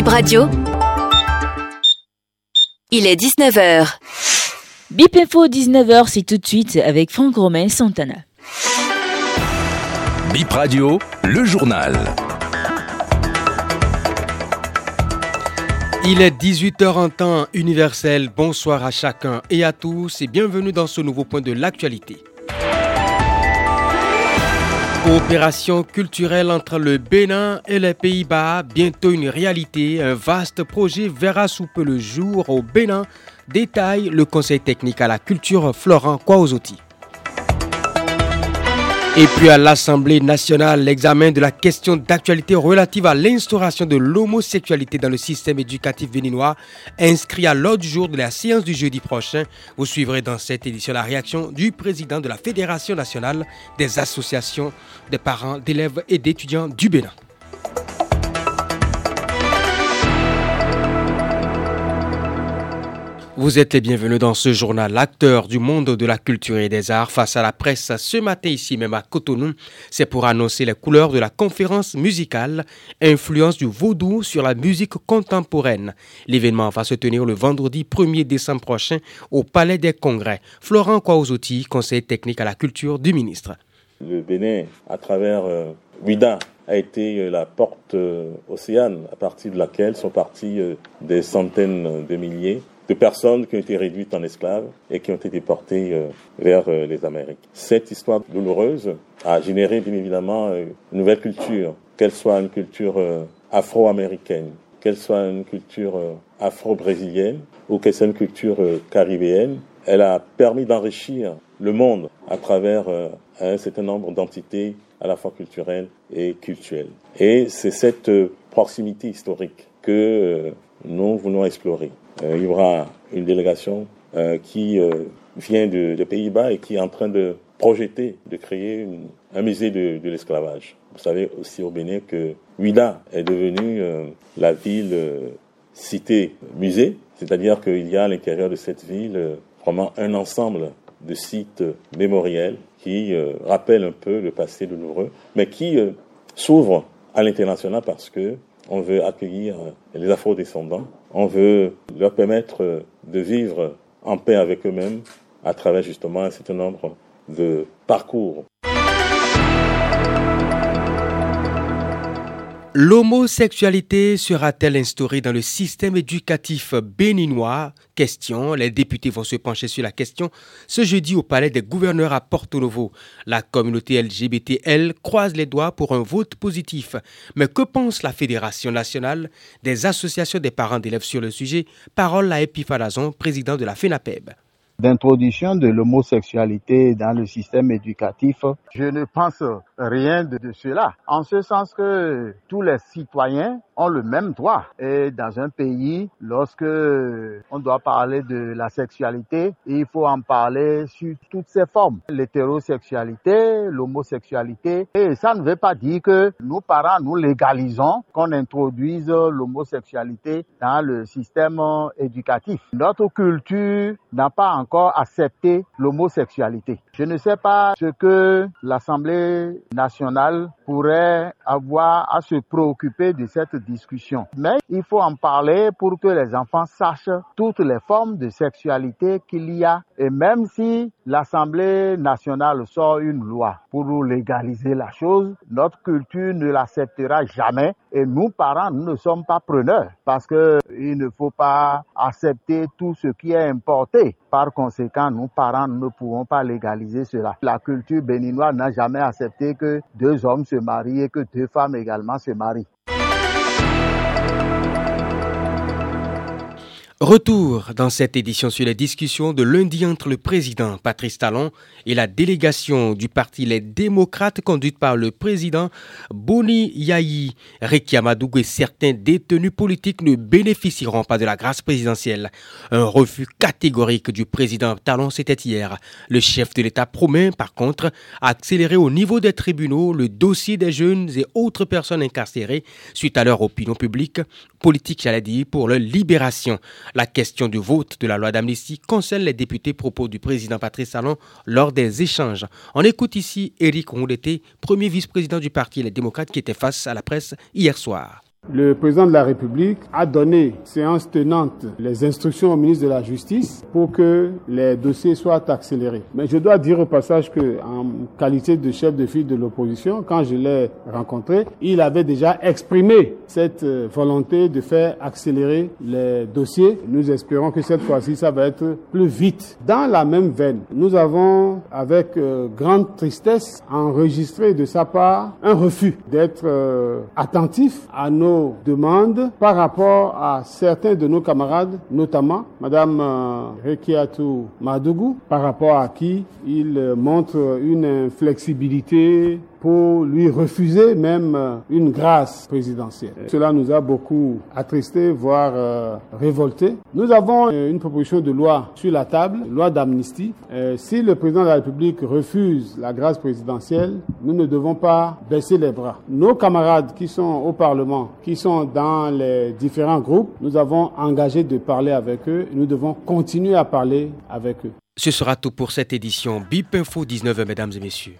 Bip Radio. Il est 19h. Bip Info 19h, c'est tout de suite avec Franck Romain Santana. Bip Radio, le journal. Il est 18h en temps universel. Bonsoir à chacun et à tous et bienvenue dans ce nouveau point de l'actualité. Coopération culturelle entre le Bénin et les Pays-Bas, bientôt une réalité. Un vaste projet verra sous peu le jour au Bénin. Détaille le Conseil technique à la culture Florent Kwaozotti. Et puis à l'Assemblée nationale, l'examen de la question d'actualité relative à l'instauration de l'homosexualité dans le système éducatif béninois, inscrit à l'ordre du jour de la séance du jeudi prochain. Vous suivrez dans cette édition la réaction du président de la Fédération nationale des associations des parents, d'élèves et d'étudiants du Bénin. Vous êtes les bienvenus dans ce journal. L'acteur du monde de la culture et des arts face à la presse ce matin ici même à Cotonou, c'est pour annoncer les couleurs de la conférence musicale Influence du vaudou sur la musique contemporaine. L'événement va se tenir le vendredi 1er décembre prochain au Palais des Congrès. Florent Kouaouzouti, conseiller technique à la culture du ministre. Le Bénin, à travers euh, a été euh, la porte euh, océane à partir de laquelle sont partis euh, des centaines de milliers de personnes qui ont été réduites en esclaves et qui ont été portées euh, vers euh, les Amériques. Cette histoire douloureuse a généré bien évidemment euh, une nouvelle culture, qu'elle soit une culture afro-américaine, qu'elle soit une culture afro-brésilienne ou qu'elle soit une culture caribéenne. Elle a permis d'enrichir le monde à travers un certain nombre d'entités à la fois culturelles et culturelles. Et c'est cette proximité historique que nous voulons explorer. Euh, il y aura une délégation euh, qui euh, vient de, des Pays-Bas et qui est en train de projeter de créer un musée de, de l'esclavage. Vous savez aussi au Bénin que Ouida est devenue la ville cité musée, c'est-à-dire qu'il y a à l'intérieur de cette ville vraiment un ensemble de sites mémoriels qui rappellent un peu le passé douloureux, mais qui s'ouvrent à l'international parce que on veut accueillir les afro-descendants, on veut leur permettre de vivre en paix avec eux-mêmes à travers justement un certain nombre de parcours. L'homosexualité sera-t-elle instaurée dans le système éducatif béninois? Question. Les députés vont se pencher sur la question ce jeudi au palais des gouverneurs à Porto Novo. La communauté LGBTL croise les doigts pour un vote positif. Mais que pense la Fédération nationale? Des associations des parents d'élèves sur le sujet Parole à Epiphalazon, président de la FENAPEB d'introduction de l'homosexualité dans le système éducatif, je ne pense rien de, cela. En ce sens que tous les citoyens ont le même droit. Et dans un pays, lorsque on doit parler de la sexualité, il faut en parler sur toutes ses formes. L'hétérosexualité, l'homosexualité. Et ça ne veut pas dire que nous, parents, nous légalisons qu'on introduise l'homosexualité dans le système éducatif. Notre culture n'a pas encore accepter l'homosexualité. Je ne sais pas ce que l'Assemblée nationale pourrait avoir à se préoccuper de cette discussion. Mais il faut en parler pour que les enfants sachent toutes les formes de sexualité qu'il y a. Et même si l'Assemblée nationale sort une loi pour légaliser la chose, notre culture ne l'acceptera jamais. Et nous, parents, nous ne sommes pas preneurs parce que il ne faut pas accepter tout ce qui est importé. Par conséquent, nous, parents, nous ne pouvons pas légaliser cela. La culture béninoise n'a jamais accepté que deux hommes se marient et que deux femmes également se marient. Retour dans cette édition sur les discussions de lundi entre le président Patrice Talon et la délégation du parti Les Démocrates conduite par le président Boni Yahi. Reki et certains détenus politiques ne bénéficieront pas de la grâce présidentielle. Un refus catégorique du président Talon, c'était hier. Le chef de l'État promet, par contre, accélérer au niveau des tribunaux le dossier des jeunes et autres personnes incarcérées suite à leur opinion publique, politique, j'allais dire, pour leur libération. La question du vote de la loi d'amnistie concerne les députés propos du président Patrice Talon lors des échanges. On écoute ici Éric Rondeté, premier vice-président du parti Les Démocrates qui était face à la presse hier soir. Le président de la République a donné séance tenante les instructions au ministre de la Justice pour que les dossiers soient accélérés. Mais je dois dire au passage que, en qualité de chef de file de l'opposition, quand je l'ai rencontré, il avait déjà exprimé cette euh, volonté de faire accélérer les dossiers. Nous espérons que cette fois-ci, ça va être plus vite. Dans la même veine, nous avons, avec euh, grande tristesse, enregistré de sa part un refus d'être euh, attentif à nos demandes par rapport à certains de nos camarades, notamment Madame euh, Rekiatu Madougou, par rapport à qui il montre une flexibilité pour lui refuser même euh, une grâce présidentielle. Cela nous a beaucoup attristé, voire euh, révolté. Nous avons euh, une proposition de loi sur la table, loi d'amnistie. si le président de la République refuse la grâce présidentielle, nous ne devons pas baisser les bras. Nos camarades qui sont au Parlement, qui sont dans les différents groupes, nous avons engagé de parler avec eux. Nous devons continuer à parler avec eux. Ce sera tout pour cette édition BIP Info 19, mesdames et messieurs.